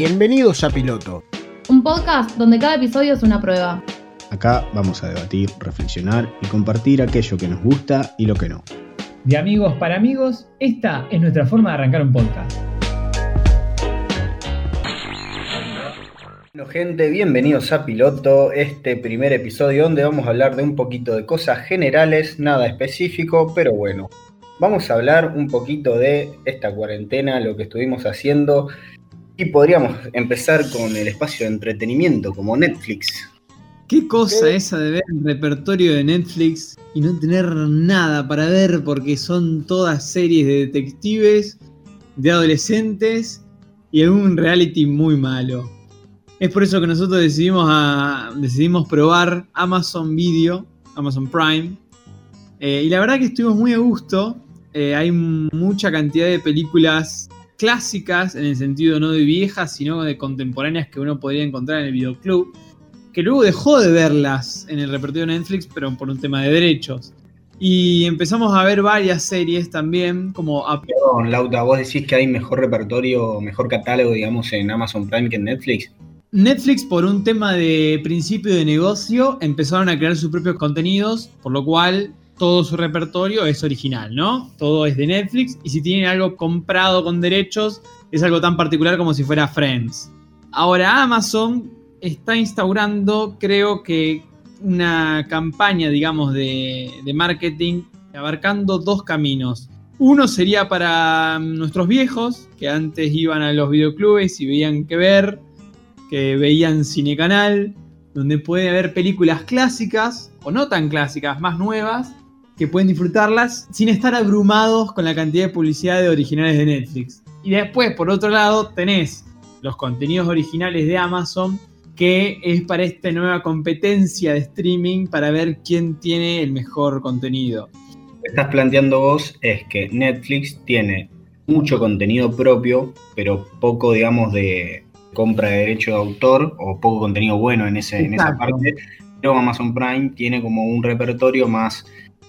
Bienvenidos a Piloto. Un podcast donde cada episodio es una prueba. Acá vamos a debatir, reflexionar y compartir aquello que nos gusta y lo que no. De amigos para amigos, esta es nuestra forma de arrancar un podcast. Bueno, gente, bienvenidos a Piloto, este primer episodio donde vamos a hablar de un poquito de cosas generales, nada específico, pero bueno. Vamos a hablar un poquito de esta cuarentena, lo que estuvimos haciendo y podríamos empezar con el espacio de entretenimiento como Netflix. ¿Qué cosa esa de ver el repertorio de Netflix y no tener nada para ver porque son todas series de detectives, de adolescentes y algún reality muy malo? Es por eso que nosotros decidimos, a, decidimos probar Amazon Video, Amazon Prime. Eh, y la verdad que estuvimos muy a gusto. Eh, hay mucha cantidad de películas clásicas, en el sentido no de viejas, sino de contemporáneas que uno podría encontrar en el videoclub, que luego dejó de verlas en el repertorio de Netflix, pero por un tema de derechos. Y empezamos a ver varias series también, como... Perdón, Lauta, vos decís que hay mejor repertorio, mejor catálogo, digamos, en Amazon Prime que en Netflix. Netflix, por un tema de principio de negocio, empezaron a crear sus propios contenidos, por lo cual todo su repertorio es original, ¿no? Todo es de Netflix y si tienen algo comprado con derechos, es algo tan particular como si fuera Friends. Ahora Amazon está instaurando, creo que, una campaña, digamos, de, marketing abarcando dos caminos. Uno sería para nuestros viejos, que antes iban a los videoclubes y veían que ver, que veían Cine Canal, donde puede haber películas clásicas, o no tan clásicas, más nuevas, que pueden disfrutarlas sin estar abrumados con la cantidad de publicidad de originales de Netflix. Y después, por otro lado, tenés los contenidos originales de Amazon, que es para esta nueva competencia de streaming para ver quién tiene el mejor contenido. Lo que estás planteando vos es que Netflix tiene mucho contenido propio, pero poco, digamos, de compra de derecho de autor o poco contenido bueno en, ese, en esa parte. Pero Amazon Prime tiene como un repertorio más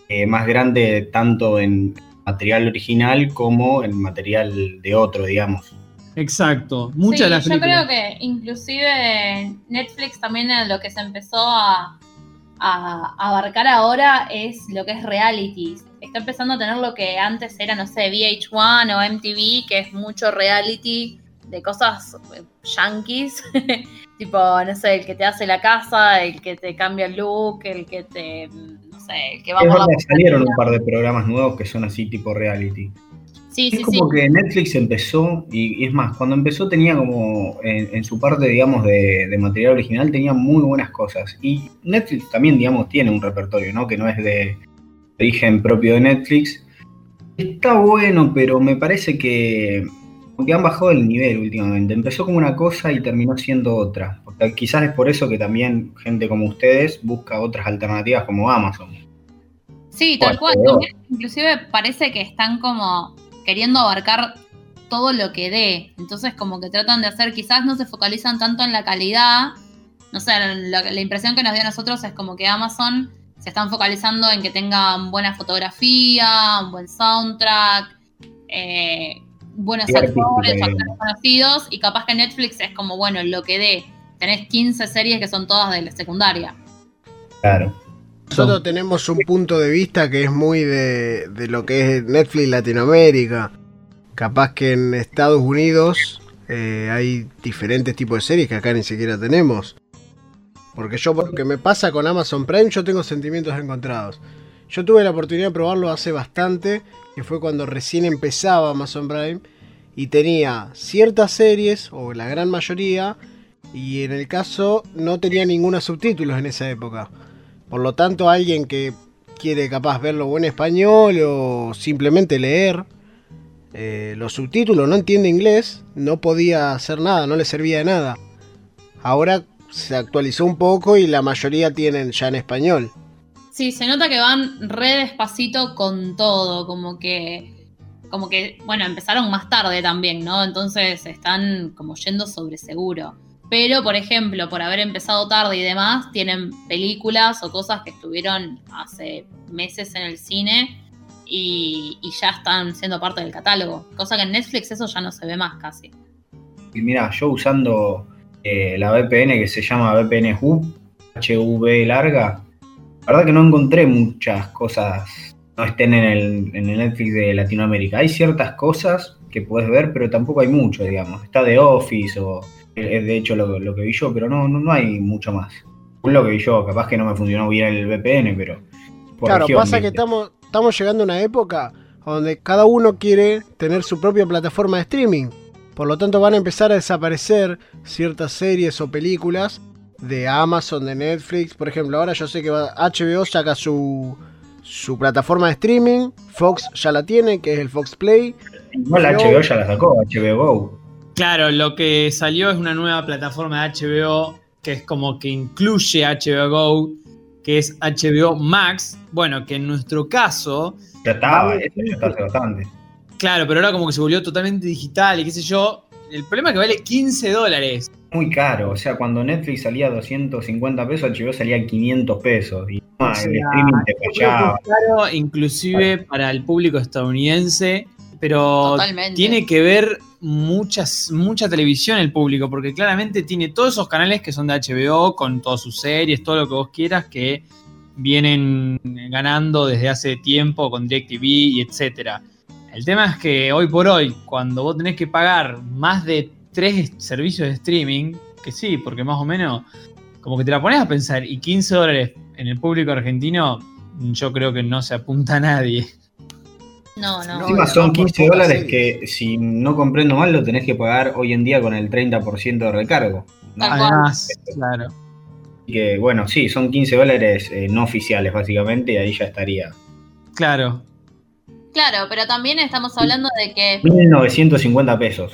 eh, más grande tanto en material original como en material de otro, digamos. Exacto, muchas de las Yo creo que inclusive Netflix también lo que se empezó a, a, abarcar ahora es lo que es reality. Está empezando a tener lo que antes era, no sé, VH1 o MTV, que es mucho reality de cosas eh, yankees, tipo, no sé, el que te hace la casa, el que te cambia el look, el que te que salieron un par de programas nuevos que son así tipo reality. Sí, es como que Netflix empezó, y, es más, cuando empezó tenía como en, su parte, digamos, de, material original, tenía muy buenas cosas. Y Netflix también, digamos, tiene un repertorio, ¿no? Que no es de origen propio de Netflix. Está bueno, pero me parece que, que han bajado el nivel últimamente. Empezó como una cosa y terminó siendo otra. Porque quizás es por eso que también gente como ustedes busca otras alternativas como Amazon. Sí, tal cual. Inclusive parece que están como queriendo abarcar todo lo que dé. Entonces como que tratan de hacer, quizás no se focalizan tanto en la calidad. No sé, la, impresión que nos dio a nosotros es como que Amazon se están focalizando en que tengan buena fotografía, un buen soundtrack, eh, buenos actores, actores conocidos, y capaz que Netflix es como, bueno, lo que dé. Tenés 15 series que son todas de la secundaria. Claro. Nosotros tenemos un punto de vista que es muy de, lo que es Netflix Latinoamérica. Capaz que en Estados Unidos eh, hay diferentes tipos de series que acá ni siquiera tenemos. Porque yo, lo que me pasa con Amazon Prime, yo tengo sentimientos encontrados. Yo tuve la oportunidad de probarlo hace bastante, que fue cuando recién empezaba Amazon Prime, y tenía ciertas series, o la gran mayoría, y en el caso no tenía ninguna subtítulos en esa época. Por lo tanto, alguien que quiere capaz verlo en español o simplemente leer eh, los subtítulos, no entiende inglés, no podía hacer nada, no le servía de nada. Ahora se actualizó un poco y la mayoría tienen ya en español. Sí, se nota que van re despacito con todo, como que como que, bueno, empezaron más tarde también, ¿no? Entonces están como yendo sobre seguro. Pero, por ejemplo, por haber empezado tarde y demás, tienen películas o cosas que estuvieron hace meses en el cine y, ya están siendo parte del catálogo. Cosa que en Netflix eso ya no se ve más casi. Y mira, yo usando eh, la VPN que se llama VPN Hub, HV larga, la verdad que no encontré muchas cosas no estén en el, en el Netflix de Latinoamérica. Hay ciertas cosas que puedes ver, pero tampoco hay mucho, digamos. Está The Office o es de hecho lo, lo que vi yo, pero no, no, no hay mucho más. Lo que vi yo, capaz que no me funcionó bien el VPN, pero... Claro, región, pasa que estamos, estamos llegando a una época donde cada uno quiere tener su propia plataforma de streaming. Por lo tanto van a empezar a desaparecer ciertas series o películas de Amazon, de Netflix. Por ejemplo, ahora yo sé que va- HBO saca su, su plataforma de streaming. Fox ya la tiene, que es el Fox Play. Igual la HBO ya la sacó, HBO Go. Claro, lo que salió es una nueva plataforma de HBO que es como que incluye HBO Go, que es HBO Max. Bueno, que en nuestro caso, Ya estaba, eso ya está hace bastante. claro, pero ahora como que se volvió totalmente digital y qué sé yo. El problema es que vale 15 dólares. Muy caro, o sea, cuando Netflix salía a 250 pesos, HBO salía a 500 pesos. Y ah, O sea, el streaming te fallaba. es caro, inclusive para el público estadounidense, pero Totalmente. tiene que ver muchas, mucha televisión el público, porque claramente tiene todos esos canales que son de HBO, con todas sus series, todo lo que vos quieras, que vienen ganando desde hace tiempo con DirecTV y etcétera. El tema es que hoy por hoy, cuando vos tenés que pagar más de tres servicios de streaming, que sí, porque más o menos, como que te la pones a pensar, y 15 dólares en el público argentino, yo creo que no se apunta a nadie. No, no. No, Encima son además por 15 pocas dólares series. que, si no comprendo mal, lo tenés que pagar hoy en día con el 30% de recargo. ¿no? Además, claro. Así que, bueno, sí, son 15 dólares eh, no oficiales, básicamente, y ahí ya estaría. Claro. Claro, pero también estamos hablando de que 1950 pesos.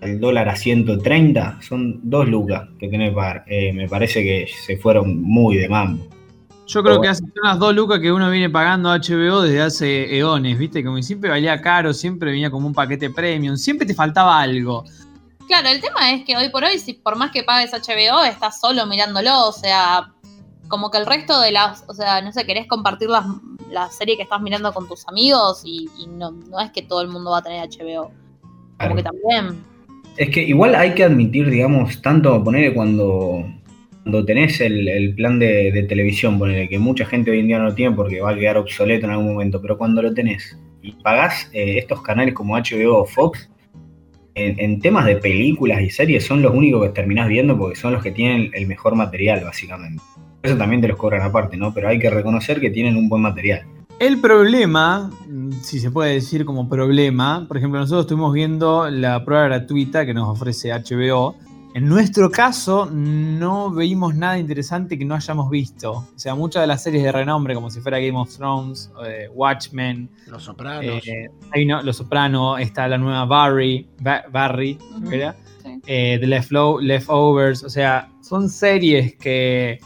El dólar a 130 son dos lucas que tenés que pagar. Eh, me parece que se fueron muy de mambo. Yo creo que hace son las dos lucas que uno viene pagando a HBO desde hace eones, ¿viste? Como siempre valía caro, siempre venía como un paquete premium, siempre te faltaba algo. Claro, el tema es que hoy por hoy, si por más que pagues HBO, estás solo mirándolo. O sea, como que el resto de las. O sea, no sé, querés compartir las, la serie que estás mirando con tus amigos y, y no, no es que todo el mundo va a tener HBO. Como Claro. que también. Es que igual hay que admitir, digamos, tanto ponerle cuando, cuando tenés el, el plan de, de televisión, ponele, que mucha gente hoy en día no lo tiene porque va a quedar obsoleto en algún momento, pero cuando lo tenés y pagás eh, estos canales como HBO o Fox, en, en temas de películas y series son los únicos que terminás viendo porque son los que tienen el mejor material, básicamente. Eso también te los cobran aparte, ¿no? Pero hay que reconocer que tienen un buen material. El problema, si se puede decir como problema, por ejemplo, nosotros estuvimos viendo la prueba gratuita que nos ofrece HBO. En nuestro caso, no vimos nada interesante que no hayamos visto. O sea, muchas de las series de renombre, como si fuera Game of Thrones, eh, Watchmen, Los Sopranos. eh, hay no- Los Soprano, está la nueva Barry, Ba- Barry, Ujú, ¿verdad? sí. eh, The Leftovers, o sea, son series que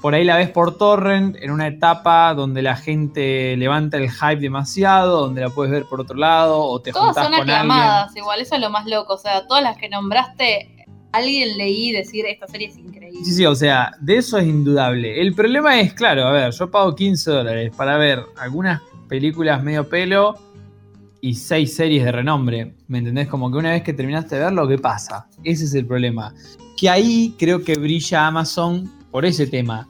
por ahí la ves por torrent en una etapa donde la gente levanta el hype demasiado, donde la puedes ver por otro lado o te Todas son con alguien. aclamadas, igual, eso es lo más loco. O sea, todas las que nombraste, alguien leí decir esta serie es increíble. Sí, sí, o sea, de eso es indudable. El problema es, claro, a ver, yo pago 15 dólares para ver algunas películas medio pelo y seis series de renombre. ¿Me entendés? Como que una vez que terminaste de verlo, ¿qué pasa? Ese es el problema. Que ahí creo que brilla Amazon por ese tema.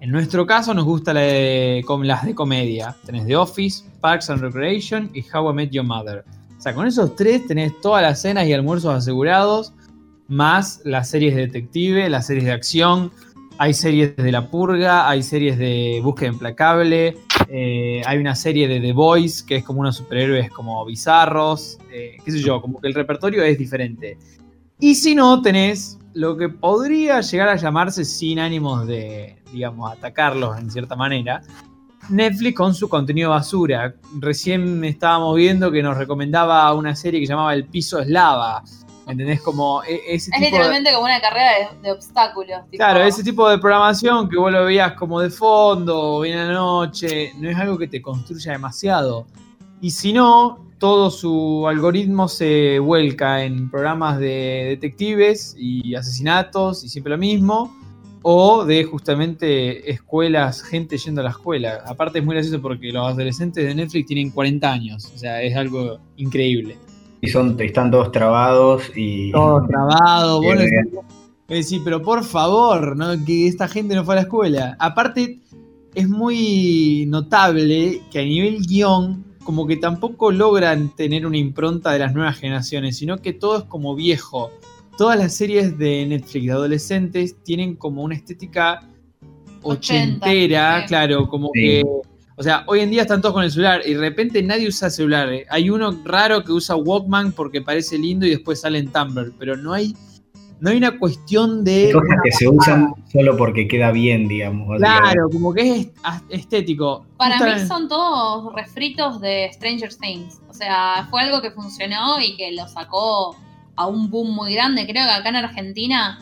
En nuestro caso nos gusta la las de comedia. Tenés The Office, Parks and Recreation y How I Met Your Mother. O sea, con esos tres tenés todas las cenas y almuerzos asegurados, más las series de detective, las series de acción. Hay series de La Purga, hay series de Búsqueda Implacable, eh, hay una serie de The Boys que es como unos superhéroes como bizarros, eh, qué sé yo, como que el repertorio es diferente. Y si no, tenés lo que podría llegar a llamarse sin ánimos de, digamos, atacarlos en cierta manera, Netflix con su contenido basura. Recién estábamos viendo que nos recomendaba una serie que llamaba El piso es lava. ¿Entendés? Como e- ese Es tipo de- literalmente como una carrera de, de obstáculos. tipo, Claro, ese tipo de programación que vos lo veías como de fondo o bien a la noche, no es algo que te construya demasiado. Y si no, todo su algoritmo se vuelca en programas de detectives y asesinatos y siempre lo mismo, o de justamente escuelas, gente yendo a la escuela. Aparte es muy gracioso porque los adolescentes de Netflix tienen 40 años, o sea, es algo increíble. Y son, están todos trabados y. Todos trabados, vos. Es decir, pero por favor, ¿no? que esta gente no fue a la escuela. Aparte, es muy notable que a nivel guion, como que tampoco logran tener una impronta de las nuevas generaciones, sino que todo es como viejo. Todas las series de Netflix de adolescentes tienen como una estética ochentera, claro, como Sí. que. O sea, hoy en día están todos con el celular y de repente nadie usa celular. Hay uno raro que usa Walkman porque parece lindo y después sale en Tumblr, pero no hay, no hay una cuestión de. Hay cosas que se usan solo porque queda bien, digamos. Claro, como que es est- estético. Para mí son todos refritos de Stranger Things. O sea, fue algo que funcionó y que lo sacó a un boom muy grande. Creo que acá en Argentina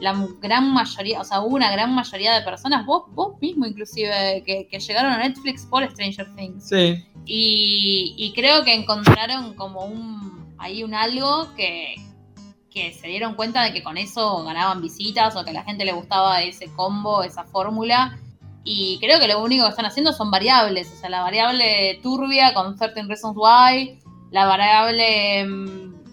la gran mayoría, o sea, hubo una gran mayoría de personas, vos, vos mismo inclusive, que, que llegaron a Netflix por Stranger Things. Sí, Y, y creo que encontraron como un ahí un algo que, que se dieron cuenta de que con eso ganaban visitas o que a la gente le gustaba ese combo, esa fórmula. Y creo que lo único que están haciendo son variables. O sea, la variable turbia con Certain Reasons Why, la variable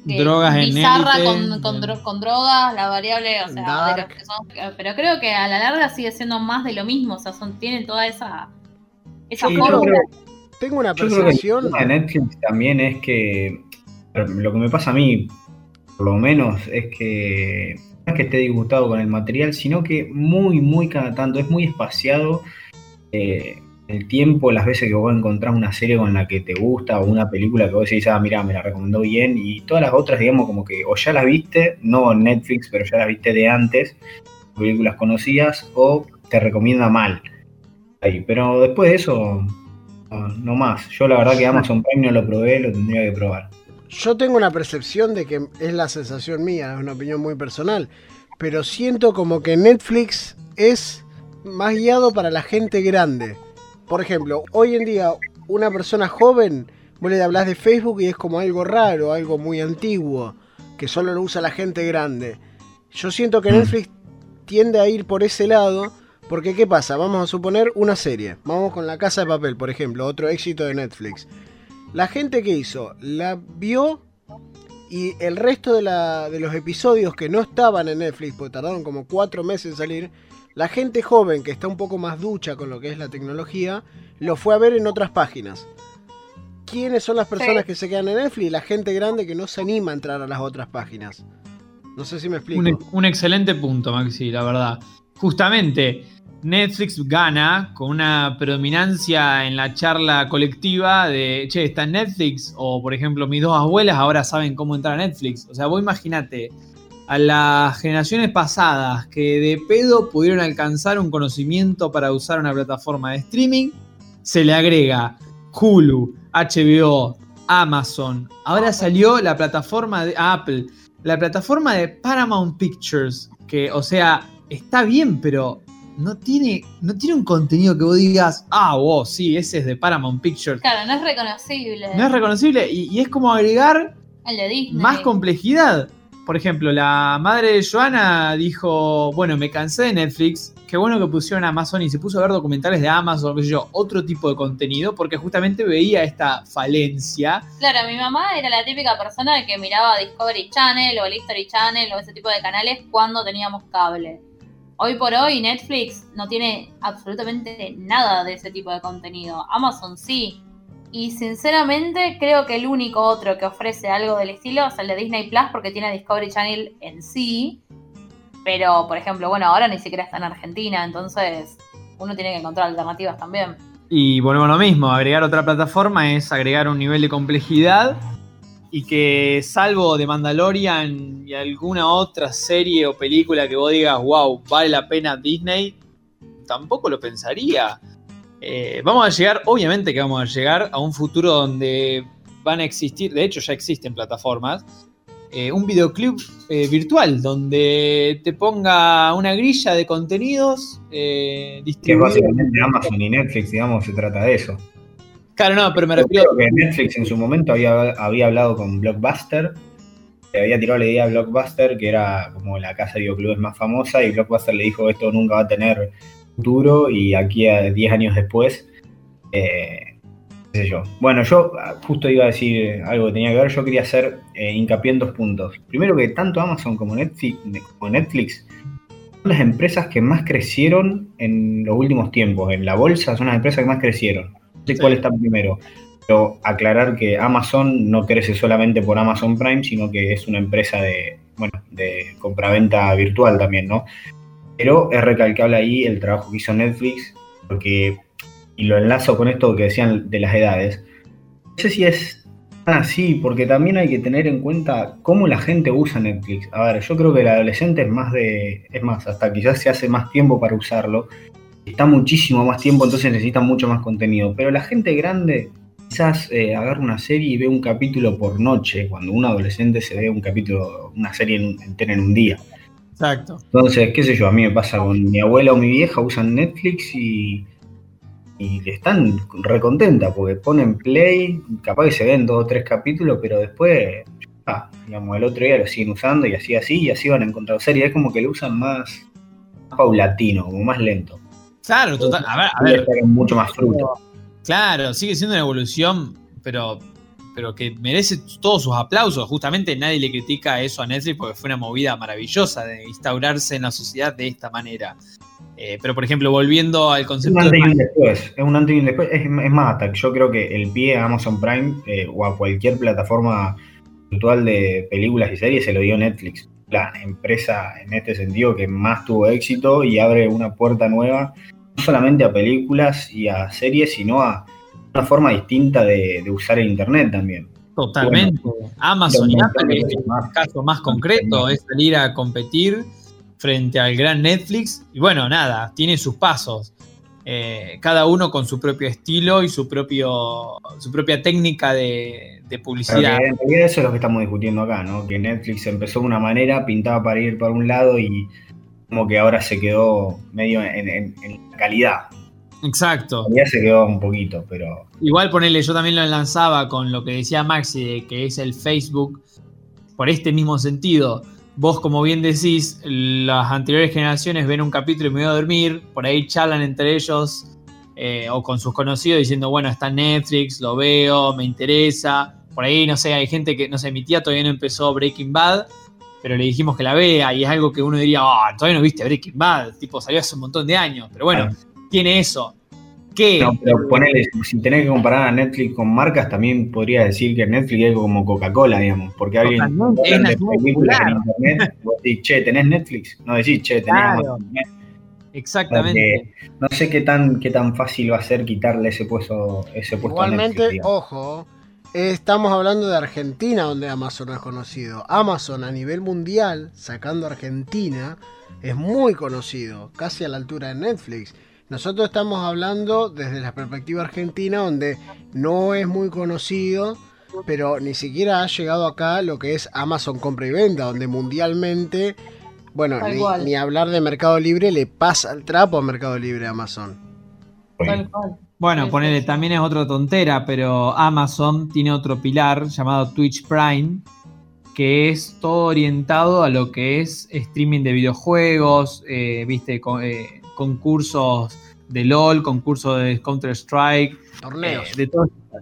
que- Drogas en bizarra élite. con, con dro- con drogas, la variable, o sea, de los que son- pero creo que a la larga sigue siendo más de lo mismo. O sea, son, tienen toda esa, esa Sí, fórmula. Tengo una Yo creo que el percepción. tema de Netflix también es que lo que me pasa a mí, por lo menos, es que no es que esté disgustado con el material, sino que muy, muy cada tanto, es muy espaciado eh, el tiempo, las veces que vos encontrás una serie con la que te gusta o una película que vos decís, ah, mira, me la recomendó bien, y todas las otras, digamos, como que o ya las viste, no en Netflix, pero ya las viste de antes, películas conocidas, o te recomienda mal. Ahí, pero después de eso, no, no más. Yo la verdad que Amazon Prime no lo probé, lo tendría que probar. Yo tengo una percepción de que es la sensación mía, es una opinión muy personal, pero siento como que Netflix es más guiado para la gente grande. Por ejemplo, hoy en día una persona joven, vos le hablas de Facebook y es como algo raro, algo muy antiguo, que solo lo usa la gente grande. Yo siento que Mm. Netflix tiende a ir por ese lado, porque ¿qué pasa? Vamos a suponer una serie, vamos con La Casa de Papel, por ejemplo, otro éxito de Netflix. La gente que hizo la vio y el resto de, la- de los episodios que no estaban en Netflix, porque tardaron como cuatro meses en salir, la gente joven que está un poco más ducha con lo que es la tecnología, lo fue a ver en otras páginas. ¿Quiénes son las personas Sí. que se quedan en Netflix? Y la gente grande que no se anima a entrar a las otras páginas. No sé si me explico. un, un excelente punto, Maxi, la verdad. Justamente, Netflix gana con una predominancia en la charla colectiva de, che, está en Netflix, o por ejemplo, mis dos abuelas ahora saben cómo entrar a Netflix. O sea, vos imagínate a las generaciones pasadas que de pedo pudieron alcanzar un conocimiento para usar una plataforma de streaming, se le agrega Hulu, HBO, Amazon. Ahora salió la plataforma de Apple, la plataforma de Paramount Pictures, que, o sea, está bien, pero no tiene, no tiene un contenido que vos digas, ah, wow, sí, ese es de Paramount Pictures. Claro, no es reconocible. No es reconocible y, y es como agregar más complejidad. Por ejemplo, la madre de Joana dijo, bueno, me cansé de Netflix, qué bueno que pusieron Amazon y se puso a ver documentales de Amazon, qué sé yo, otro tipo de contenido, porque justamente veía esta falencia. Claro, mi mamá era la típica persona que miraba Discovery Channel o el History Channel o ese tipo de canales cuando teníamos cable. Hoy por hoy Netflix no tiene absolutamente nada de ese tipo de contenido. Amazon sí. Y sinceramente creo que el único otro que ofrece algo del estilo es el de Disney Plus porque tiene Discovery Channel en sí. Pero, por ejemplo, bueno, ahora ni siquiera está en Argentina, entonces uno tiene que encontrar alternativas también. Y volvemos a lo mismo, agregar otra plataforma es agregar un nivel de complejidad y que salvo de Mandalorian y alguna otra serie o película que vos digas, wow, vale la pena Disney, tampoco lo pensaría. Eh, vamos a llegar, obviamente que vamos a llegar a un futuro donde van a existir, de hecho ya existen plataformas, eh, un videoclip eh, virtual donde te ponga una grilla de contenidos Que básicamente Amazon y Netflix, digamos, se trata de eso. Claro, no, pero me Yo refiero. creo que Netflix en su momento había, había hablado con Blockbuster, le había tirado la idea a Blockbuster, que era como la casa de videoclubes más famosa, y Blockbuster le dijo esto nunca va a tener futuro, y aquí a 10 años después, eh, qué sé yo. Bueno, yo ah, justo iba a decir algo que tenía que ver, yo quería hacer eh, hincapié en dos puntos. Primero que tanto Amazon como Netflix, como Netflix son las empresas que más crecieron en los últimos tiempos. En la bolsa son las empresas que más crecieron. No sé Sí. cuál está primero. Pero aclarar que Amazon no crece solamente por Amazon Prime, sino que es una empresa de, bueno, de compraventa virtual también, ¿no? Pero es recalcable ahí el trabajo que hizo Netflix, porque, y lo enlazo con esto que decían de las edades, no sé si es tan así, porque también hay que tener en cuenta cómo la gente usa Netflix. A ver, yo creo que el adolescente es más de, es más, hasta quizás se hace más tiempo para usarlo, está muchísimo más tiempo, entonces necesita mucho más contenido, pero la gente grande quizás eh, agarra una serie y ve un capítulo por noche, cuando un adolescente se ve un capítulo, una serie en- entera en un día. Exacto. Entonces, qué sé yo, a mí me pasa con mi abuela o mi vieja, usan Netflix y, y están recontenta porque ponen play, capaz que se ven dos o tres capítulos, pero después, ah, digamos, el otro día lo siguen usando y así, así, y así van a encontrar series. Es como que lo usan más paulatino, como más lento. Claro, total. A ver, a mucho más fruto. Claro, sigue siendo una evolución, pero, pero que merece todos sus aplausos. Justamente nadie le critica eso a Netflix porque fue una movida maravillosa de instaurarse en la sociedad de esta manera. Eh, pero, por ejemplo, volviendo al Es un concepto antes de. y un después. Es un antes y un después. Es, es más, hasta yo creo que el pie a Amazon Prime eh, o a cualquier plataforma virtual de películas y series se lo dio Netflix. La empresa en este sentido que más tuvo éxito y abre una puerta nueva, no solamente a películas y a series, sino a una forma distinta de, de usar el Internet también. Totalmente. Amazon y Apple es el caso más concreto, es salir a competir frente al gran Netflix. Y bueno, nada, tiene sus pasos. Eh, cada uno con su propio estilo y su, propio, su propia técnica de, publicidad. en realidad eso es lo que estamos discutiendo acá, ¿no? Que Netflix empezó de una manera, pintaba para ir para un lado y como que ahora se quedó medio en, en- calidad. Exacto. Ya se quedó un poquito, pero Igual ponerle, yo también lo lanzaba con lo que decía Maxi, de que es el Facebook, por este mismo sentido. Vos, como bien decís, las anteriores generaciones ven un capítulo y me voy a dormir, por ahí charlan entre ellos eh, o con sus conocidos diciendo, bueno, está en Netflix, lo veo, me interesa. Por ahí, no sé, hay gente que, no sé, mi tía todavía no empezó Breaking Bad, pero le dijimos que la vea y es algo que uno diría, ah, todavía no viste Breaking Bad, tipo, salió hace un montón de años, pero bueno, tiene eso. ¿Qué? No, pero ponele, si tenés que comparar a Netflix con marcas, también podrías decir que Netflix es como Coca-Cola, digamos, porque alguien es de películas en internet, vos decís, che, ¿tenés Netflix? No decís, che, tenés Claro. Amazon. Exactamente. No sé qué tan, qué tan fácil va a ser quitarle ese puesto, ese puesto a Igualmente, Netflix. digamos. ojo, estamos hablando de Argentina, donde Amazon es conocido. Amazon a nivel mundial, sacando Argentina, es muy conocido, casi a la altura de Netflix. Nosotros estamos hablando desde la perspectiva argentina, donde no es muy conocido, pero ni siquiera ha llegado acá lo que es Amazon compra y venta, donde mundialmente, bueno, ni, hablar de Mercado Libre, le pasa el trapo a Mercado Libre a Amazon. Tal cual. Bueno, ponele, también es otra tontera, pero Amazon tiene otro pilar llamado Twitch Prime, que es todo orientado a lo que es streaming de videojuegos, eh, viste, con- eh, concursos de LOL, concursos de Counter-Strike, Torneos. eh,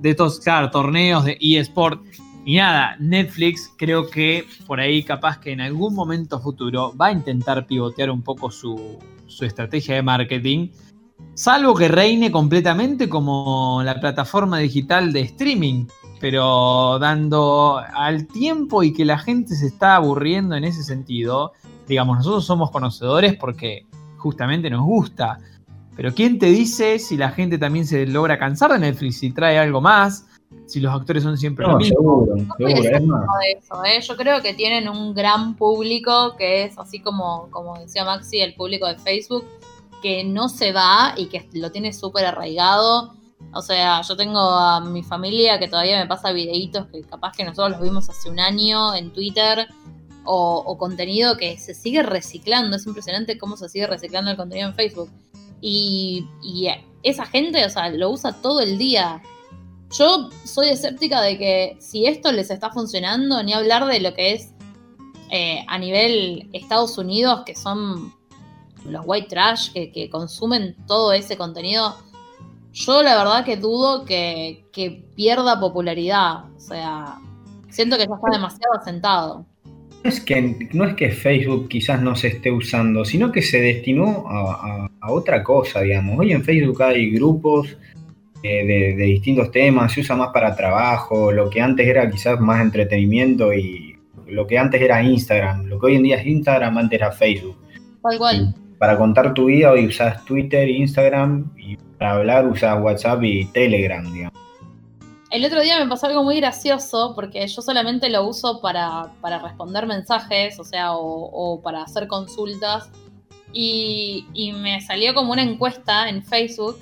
de, estos, claro, torneos de eSport. Y nada, Netflix creo que por ahí capaz que en algún momento futuro va a intentar pivotear un poco su, su estrategia de marketing, salvo que reine completamente como la plataforma digital de streaming, pero dando al tiempo y que la gente se está aburriendo en ese sentido, digamos, nosotros somos conocedores porque justamente nos gusta. Pero ¿quién te dice si la gente también se logra cansar de Netflix, si trae algo más, si los actores son siempre No, lo mismo? seguro, No seguro. es más, eso, ¿eh? Yo creo que tienen un gran público que es así como, como decía Maxi, el público de Facebook, que no se va y que lo tiene súper arraigado. O sea, yo tengo a mi familia que todavía me pasa videitos que capaz que nosotros los vimos hace un año en Twitter o, contenido que se sigue reciclando. Es impresionante cómo se sigue reciclando el contenido en Facebook. Y, esa gente, o sea, lo usa todo el día. Yo soy escéptica de que si esto les está funcionando, ni hablar de lo que es eh, a nivel Estados Unidos, que son los white trash que, que consumen todo ese contenido. yo la verdad que dudo que, que pierda popularidad. O sea, siento que ya está demasiado asentado. No es, que, no es que Facebook quizás no se esté usando, sino que se destinó a, a- a otra cosa, digamos. Hoy en Facebook hay grupos eh, de, de distintos temas, se usa más para trabajo, lo que antes era quizás más entretenimiento y lo que antes era Instagram, lo que hoy en día es Instagram, antes era Facebook. Tal cual. Para contar tu vida hoy usas Twitter, Instagram y para hablar usas WhatsApp y Telegram, digamos. El otro día me pasó algo muy gracioso porque yo solamente lo uso para, para responder mensajes, o sea, o, para hacer consultas. Y, y me salió como una encuesta en Facebook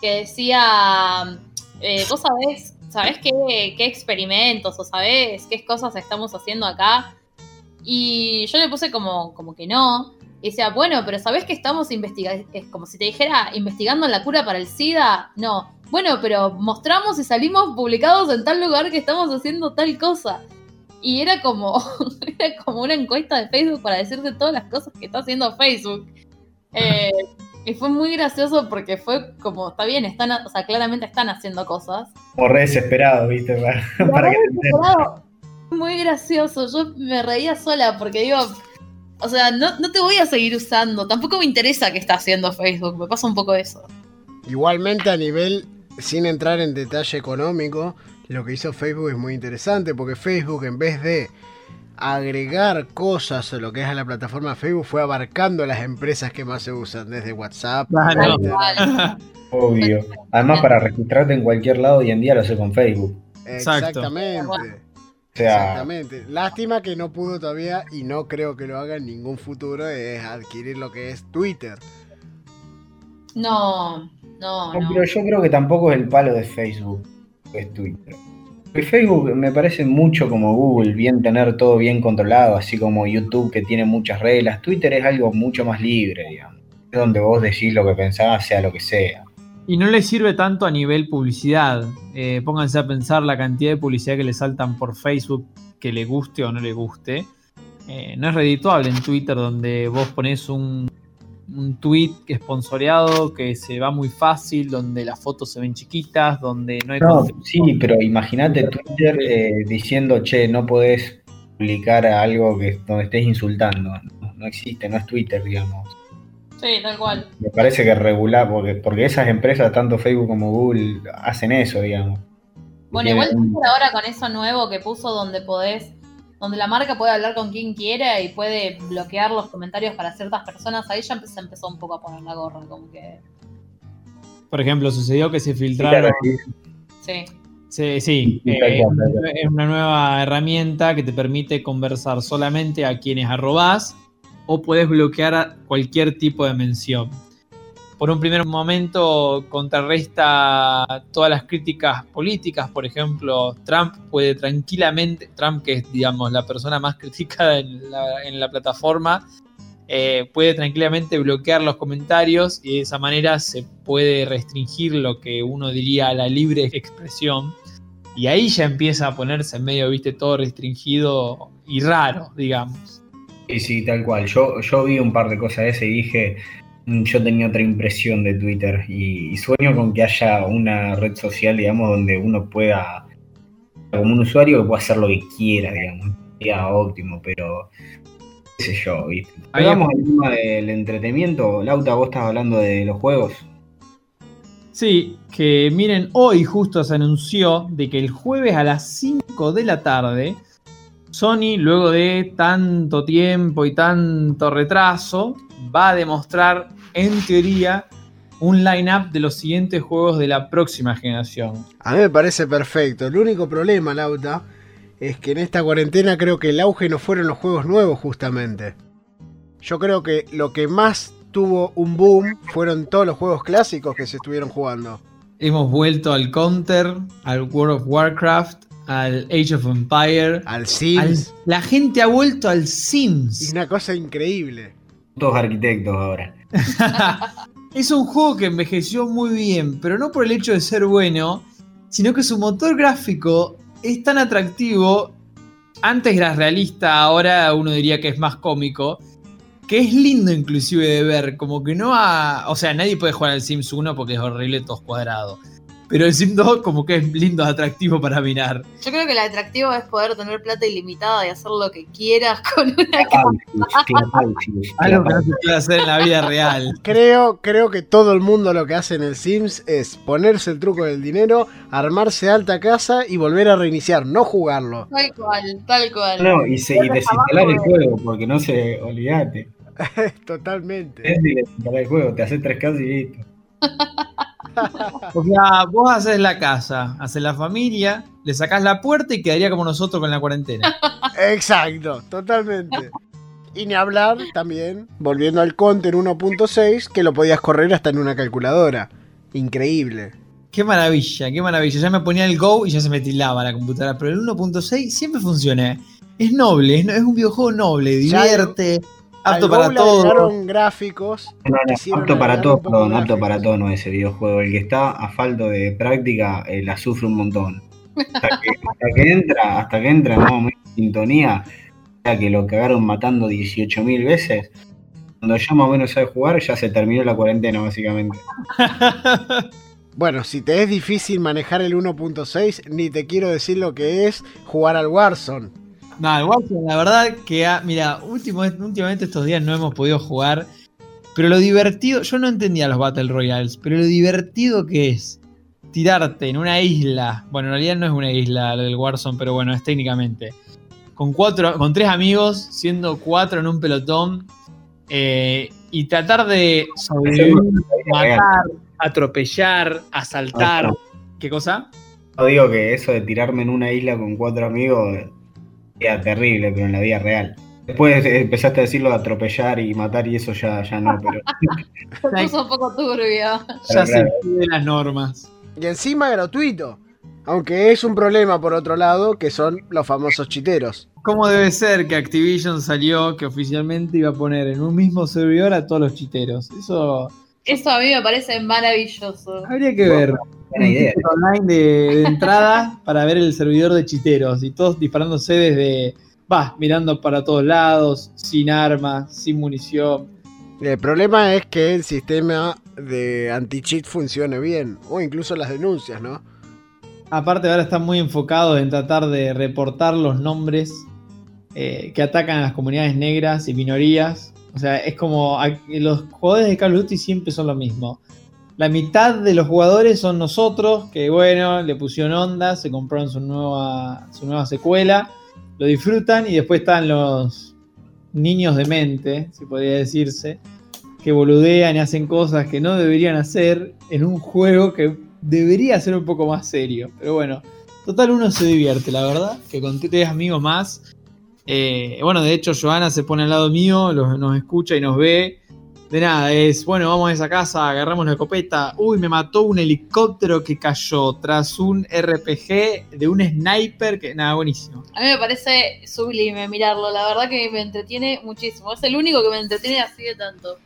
que decía, eh, vos sabés, sabés qué, qué experimentos o sabés qué cosas estamos haciendo acá. Y yo le puse como, como que no. Y decía, bueno, pero ¿sabés que estamos investigando? Es como si te dijera, investigando la cura para el SIDA. No. Bueno, pero mostramos y salimos publicados en tal lugar que estamos haciendo tal cosa. Y era como, era como una encuesta de Facebook para decirte todas las cosas que está haciendo Facebook. Eh, y fue muy gracioso porque fue como, está bien, están, o sea, claramente están haciendo cosas. Como re desesperado, ¿viste? Para, para que te muy gracioso. Yo me reía sola porque digo, o sea, no, no te voy a seguir usando. Tampoco me interesa qué está haciendo Facebook. Me pasa un poco eso. Igualmente a nivel, sin entrar en detalle económico, lo que hizo Facebook es muy interesante porque Facebook en vez de agregar cosas a lo que es a la plataforma Facebook fue abarcando las empresas que más se usan, desde WhatsApp. Twitter. Igual. Obvio. Además, para registrarte en cualquier lado hoy en día lo sé con Facebook. Exacto. Exactamente. O sea, Exactamente. Lástima que no pudo todavía y no creo que lo haga en ningún futuro es adquirir lo que es Twitter. No, no, no, no. pero yo creo que tampoco es el palo de Facebook, es Twitter. Porque Facebook me parece mucho como Google, bien tener todo bien controlado, así como YouTube que tiene muchas reglas. Twitter es algo mucho más libre, digamos. Es donde vos decís lo que pensás, sea lo que sea. Y no le sirve tanto a nivel publicidad. Eh, pónganse a pensar la cantidad de publicidad que le saltan por Facebook, que le guste o no le guste. Eh, no es redituable en Twitter donde vos pones un, un tweet que es sponsoreado, que se va muy fácil, donde las fotos se ven chiquitas, donde no hay No, sí, pero imagínate Twitter eh, diciendo, che, no podés publicar algo que donde estés insultando. No, no existe, no es Twitter, digamos. Sí, tal cual. Me parece que regular, porque, porque esas empresas, tanto Facebook como Google, hacen eso, digamos. Bueno, igual un- ahora con eso nuevo que puso donde podés, donde la marca puede hablar con quien quiera y puede bloquear los comentarios para ciertas personas, ahí ya se empezó un poco a poner la gorra, como que Por ejemplo, sucedió que se filtraron sí. sí. Sí, eh, es una nueva herramienta que te permite conversar solamente a quienes arrobás o puedes bloquear a cualquier tipo de mención. Por un primer momento contrarresta todas las críticas políticas, por ejemplo, Trump puede tranquilamente, Trump que es digamos la persona más criticada en la, plataforma, eh, puede tranquilamente bloquear los comentarios y de esa manera se puede restringir lo que uno diría la libre expresión. Y ahí ya empieza a ponerse en medio, viste, todo restringido y raro, digamos. Sí, sí, tal cual. Yo, yo vi un par de cosas de ese y dije, mm, yo tenía otra impresión de Twitter y, y sueño con que haya una red social, digamos, donde uno pueda, como un usuario, que pueda hacer lo que quiera, digamos. Sería óptimo, pero qué sé yo, ¿viste? Ahí- Hagamos el tema del entretenimiento. Lauta, vos estás hablando de los juegos. Sí, que miren, hoy justo se anunció de que el jueves a las 5 de la tarde, Sony, luego de tanto tiempo y tanto retraso, va a demostrar, en teoría, un line-up de los siguientes juegos de la próxima generación. A mí me parece perfecto. El único problema, Lauta, es que en esta cuarentena creo que el auge no fueron los juegos nuevos justamente. Yo creo que lo que más tuvo un boom fueron todos los juegos clásicos que se estuvieron jugando. Hemos vuelto al Counter, al World of Warcraft, al Age of Empire. Al al- Sims. la gente ha vuelto al Es Sims. una cosa increíble. Todos arquitectos ahora. Es un juego que envejeció muy bien, pero no por el hecho de ser bueno, sino que su motor gráfico es tan atractivo. Antes era realista, ahora uno diría que es más cómico. que es lindo inclusive de ver, como que no ha... O sea, nadie puede jugar al Sims 1 porque es horrible, todo cuadrado. Pero el Sims 2 como que es lindo, atractivo para mirar. Yo creo que el atractivo es poder tener plata ilimitada y hacer lo que quieras con una Algo que no se puede hacer en la vida real. Creo, creo que todo el mundo lo que hace en el Sims es ponerse el truco del dinero, armarse alta casa y volver a reiniciar, no jugarlo. Tal cual, tal cual. No, y, se, y desinstalar el juego, porque no se. Olvídate. Totalmente. Es desinstalar el juego, te haces tres casas y listo. O sea, vos haces la casa, haces la familia, le sacás la puerta y quedaría como nosotros con la cuarentena. Exacto, totalmente. Y ni hablar también, volviendo al Content 1.6, que lo podías correr hasta en una calculadora. Increíble. Qué maravilla, qué maravilla. Ya me ponía el Go y ya se me tildaba la computadora. Pero el 1.6 siempre funciona. Es noble, es, un videojuego noble, Ya, divierte, apto para todo. gráficos. No, no, apto para todo, perdón, apto para todo no es ese videojuego. El que está a falta de práctica eh, la sufre un montón. Hasta que, hasta que entra, hasta que entra más o menos en sintonía, ya que lo cagaron matando 18.000 veces. Cuando ya más o menos sabe jugar, ya se terminó la cuarentena, básicamente. Bueno, si te es difícil manejar el 1.6, ni te quiero decir lo que es jugar al Warzone. No, el Warzone, la verdad que, ha- mira, último- últimamente estos días no hemos podido jugar, pero lo divertido, yo no entendía los Battle Royales, pero lo divertido que es tirarte en una isla, bueno, en realidad no es una isla la del Warzone, pero bueno, es técnicamente, con cuatro, con tres amigos, siendo cuatro en un pelotón, eh, y tratar de sobrevivir, matar, atropellar, asaltar, ¿qué cosa? No digo que eso de tirarme en una isla con cuatro amigos era terrible, pero en la vida real. Después eh, empezaste a decirlo de atropellar y matar y eso ya, ya no, pero Se puso un poco turbio. Ya se claro. pide las normas. Y encima gratuito. Aunque es un problema por otro lado, que son los famosos chiteros. ¿Cómo debe ser que Activision salió que oficialmente iba a poner en un mismo servidor a todos los chiteros? Eso Eso a mí me parece maravilloso. habría que ver. Buena idea. online de, de entrada para ver el servidor de chiteros y todos disparándose desde. Va, mirando para todos lados, sin armas, sin munición. El problema es que el sistema de anti-cheat funcione bien. O incluso las denuncias, ¿no? Aparte, ahora están muy enfocados en tratar de reportar los nombres eh, que atacan a las comunidades negras y minorías. O sea, es como los jugadores de Call of Duty siempre son lo mismo. La mitad de los jugadores son nosotros, que bueno, le pusieron onda, se compraron su nueva, su nueva secuela, lo disfrutan y después están los niños de mente, si podría decirse, que boludean y hacen cosas que no deberían hacer en un juego que debería ser un poco más serio. Pero bueno, total uno se divierte, la verdad, que con tres amigos más. Eh, bueno, de hecho, Joana se pone al lado mío, nos escucha y nos ve. De nada, es bueno, vamos a esa casa, agarramos la escopeta. Uy, me mató un helicóptero que cayó tras un RPG de un sniper que. Nada, buenísimo. A mí me parece sublime mirarlo. La verdad que me entretiene muchísimo. Es el único que me entretiene así de tanto.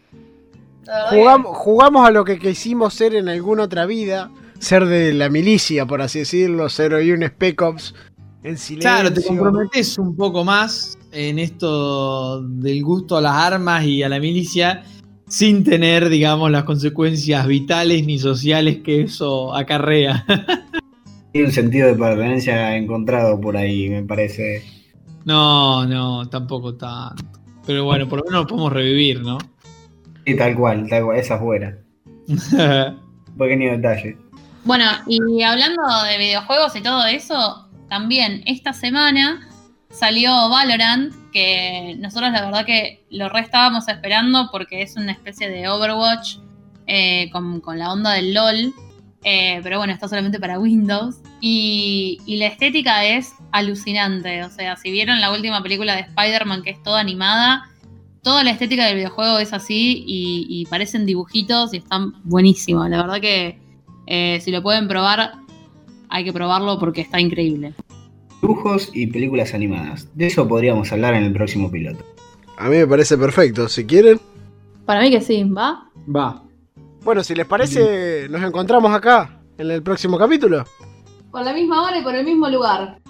Jugamos, jugamos a lo que quisimos ser en alguna otra vida. Ser de la milicia, por así decirlo. Ser hoy un Spec Ops en silencio. Claro, te comprometes un poco más en esto del gusto a las armas y a la milicia sin tener, digamos, las consecuencias vitales ni sociales que eso acarrea. Tiene un sentido de pertenencia encontrado por ahí, me parece. No, no, tampoco tanto. Pero bueno, por lo menos lo podemos revivir, ¿no? Sí, tal cual, tal cual, esa es buena. Un pequeño detalle. Bueno, y hablando de videojuegos y todo eso, también esta semana salió Valorant, que nosotros la verdad que lo re estábamos esperando porque es una especie de Overwatch eh, con, con la onda del LOL. eh, pero bueno, está solamente para Windows. Y, y la estética es alucinante. O sea, si vieron la última película de Spider-Man que es toda animada, toda la estética del videojuego es así y, parecen dibujitos y están buenísimos. La verdad que eh, si lo pueden probar, hay que probarlo porque está increíble. Dibujos y películas animadas. De eso podríamos hablar en el próximo piloto. A mí me parece perfecto. Si quieren. Para mí que sí, ¿va? Va. Bueno, si les parece, nos encontramos acá en el próximo capítulo. Por la misma hora y por el mismo lugar.